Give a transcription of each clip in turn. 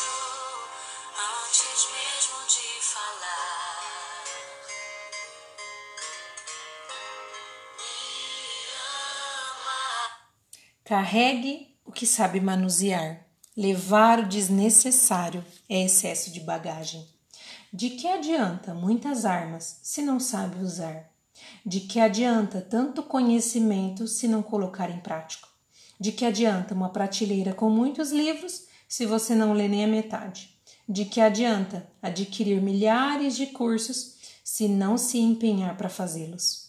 antes mesmo de falar. Carregue o que sabe manusear. Levar o desnecessário é excesso de bagagem. De que adianta muitas armas se não sabe usar? De que adianta tanto conhecimento se não colocar em prática? De que adianta uma prateleira com muitos livros se você não lê nem a metade? De que adianta adquirir milhares de cursos se não se empenhar para fazê-los?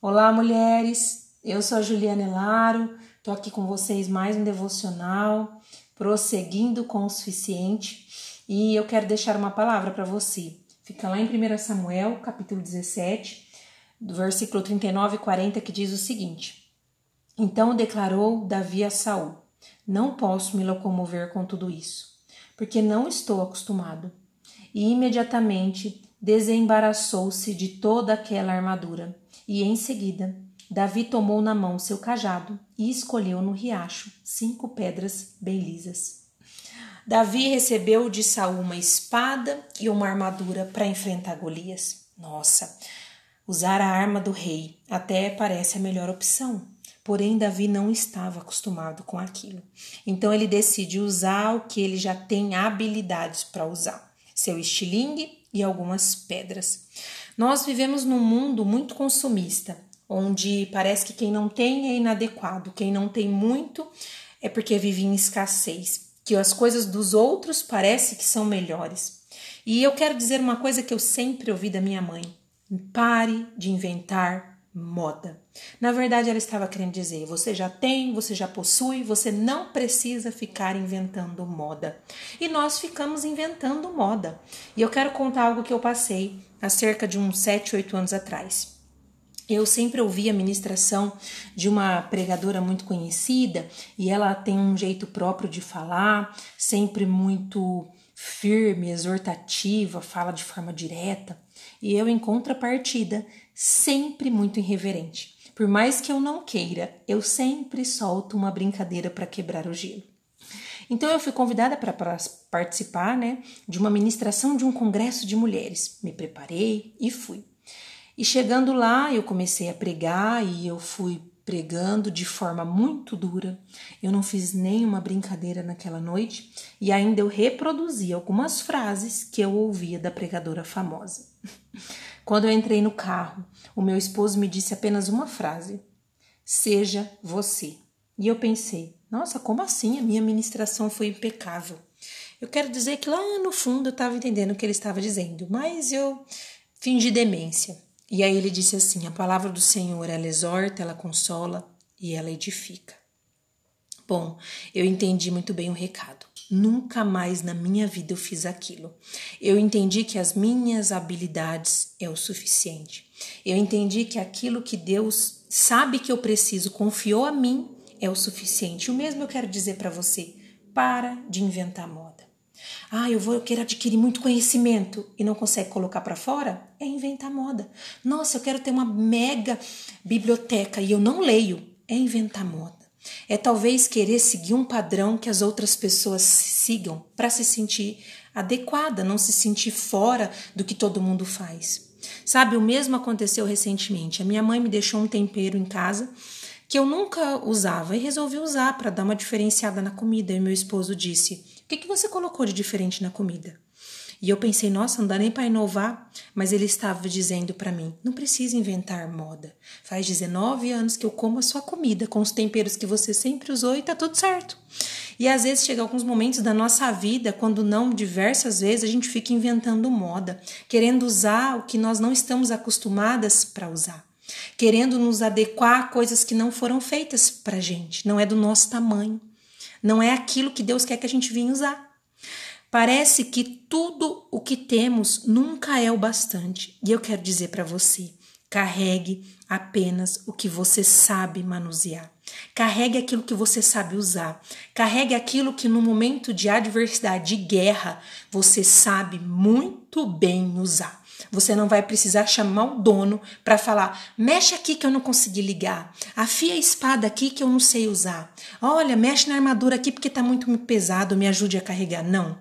Olá, mulheres! Eu sou a Juliana Elaro, estou aqui com vocês mais um devocional, prosseguindo com o suficiente, e eu quero deixar uma palavra para você. Fica lá em 1 Samuel, capítulo 17, do versículo 39 e 40, que diz o seguinte: Então declarou Davi a Saul: Não posso me locomover com tudo isso, porque não estou acostumado. E imediatamente desembaraçou-se de toda aquela armadura, e em seguida Davi tomou na mão seu cajado e escolheu no riacho cinco pedras bem lisas. Davi recebeu de Saul uma espada e uma armadura para enfrentar Golias. Nossa, usar a arma do rei até parece a melhor opção. Porém, Davi não estava acostumado com aquilo. Então ele decide usar o que ele já tem habilidades para usar: seu estilingue e algumas pedras. Nós vivemos num mundo muito consumista, onde parece que quem não tem é inadequado, quem não tem muito é porque vive em escassez, que as coisas dos outros parece que são melhores. E eu quero dizer uma coisa que eu sempre ouvi da minha mãe: pare de inventar moda. Na verdade, ela estava querendo dizer: você já tem, você já possui, você não precisa ficar inventando moda. E nós ficamos inventando moda. E eu quero contar algo que eu passei há cerca de uns 7, 8 anos atrás. Eu sempre ouvi a ministração de uma pregadora muito conhecida e ela tem um jeito próprio de falar, sempre muito firme, exortativa, fala de forma direta. E eu, em contrapartida, sempre muito irreverente. Por mais que eu não queira, eu sempre solto uma brincadeira para quebrar o gelo. Então eu fui convidada para participar né, de uma ministração de um congresso de mulheres. Me preparei e fui. E chegando lá, eu comecei a pregar e eu fui pregando de forma muito dura. Eu não fiz nenhuma brincadeira naquela noite e ainda eu reproduzi algumas frases que eu ouvia da pregadora famosa. Quando eu entrei no carro, o meu esposo me disse apenas uma frase: Seja você. E eu pensei: Nossa, como assim? A minha ministração foi impecável. Eu quero dizer que lá no fundo eu estava entendendo o que ele estava dizendo, mas eu fingi demência. E aí ele disse assim: A palavra do Senhor, ela exorta, ela consola e ela edifica. Bom, eu entendi muito bem o recado. Nunca mais na minha vida eu fiz aquilo. Eu entendi que as minhas habilidades é o suficiente. Eu entendi que aquilo que Deus sabe que eu preciso, confiou a mim, é o suficiente. O mesmo eu quero dizer para você: para de inventar moda. Ah, eu vou, eu quero adquirir muito conhecimento e não consegue colocar para fora? É inventar moda. Nossa, eu quero ter uma mega biblioteca e eu não leio. É inventar moda. É talvez querer seguir um padrão que as outras pessoas sigam para se sentir adequada, não se sentir fora do que todo mundo faz. Sabe, o mesmo aconteceu recentemente. A minha mãe me deixou um tempero em casa que eu nunca usava e resolvi usar para dar uma diferenciada na comida. E meu esposo disse: que, que você colocou de diferente na comida? E eu pensei, nossa, não dá nem para inovar. Mas ele estava dizendo para mim: não precisa inventar moda. Faz 19 anos que eu como a sua comida com os temperos que você sempre usou e tá tudo certo. E às vezes chega alguns momentos da nossa vida, quando não diversas vezes, a gente fica inventando moda, querendo usar o que nós não estamos acostumadas para usar querendo nos adequar a coisas que não foram feitas para gente, não é do nosso tamanho, não é aquilo que Deus quer que a gente venha usar. Parece que tudo o que temos nunca é o bastante. E eu quero dizer para você: carregue apenas o que você sabe manusear. Carregue aquilo que você sabe usar. Carregue aquilo que no momento de adversidade, de guerra, você sabe muito bem usar. Você não vai precisar chamar o dono para falar: mexe aqui que eu não consegui ligar, afia a espada aqui que eu não sei usar. Olha, mexe na armadura aqui porque está muito pesado, me ajude a carregar. Não.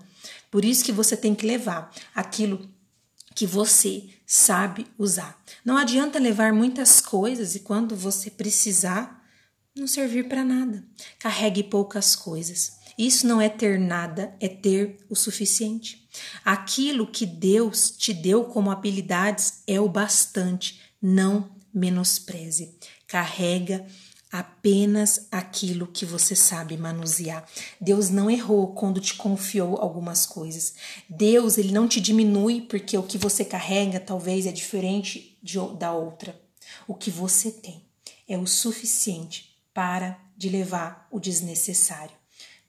Por isso que você tem que levar aquilo que você sabe usar. Não adianta levar muitas coisas e quando você precisar, não servir para nada. Carregue poucas coisas. Isso não é ter nada, é ter o suficiente. Aquilo que Deus te deu como habilidades é o bastante. Não menospreze. Carrega apenas aquilo que você sabe manusear. Deus não errou quando te confiou algumas coisas. Deus, ele não te diminui porque o que você carrega talvez é diferente de, da outra. O que você tem é o suficiente para de levar o desnecessário.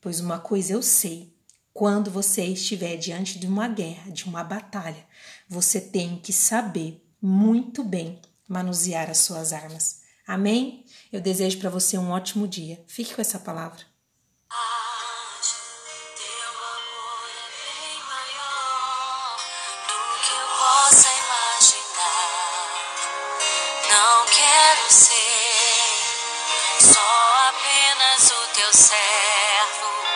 Pois uma coisa eu sei, quando você estiver diante de uma guerra, de uma batalha, você tem que saber muito bem manusear as suas armas. Amém? Eu desejo para você um ótimo dia. Fique com essa palavra.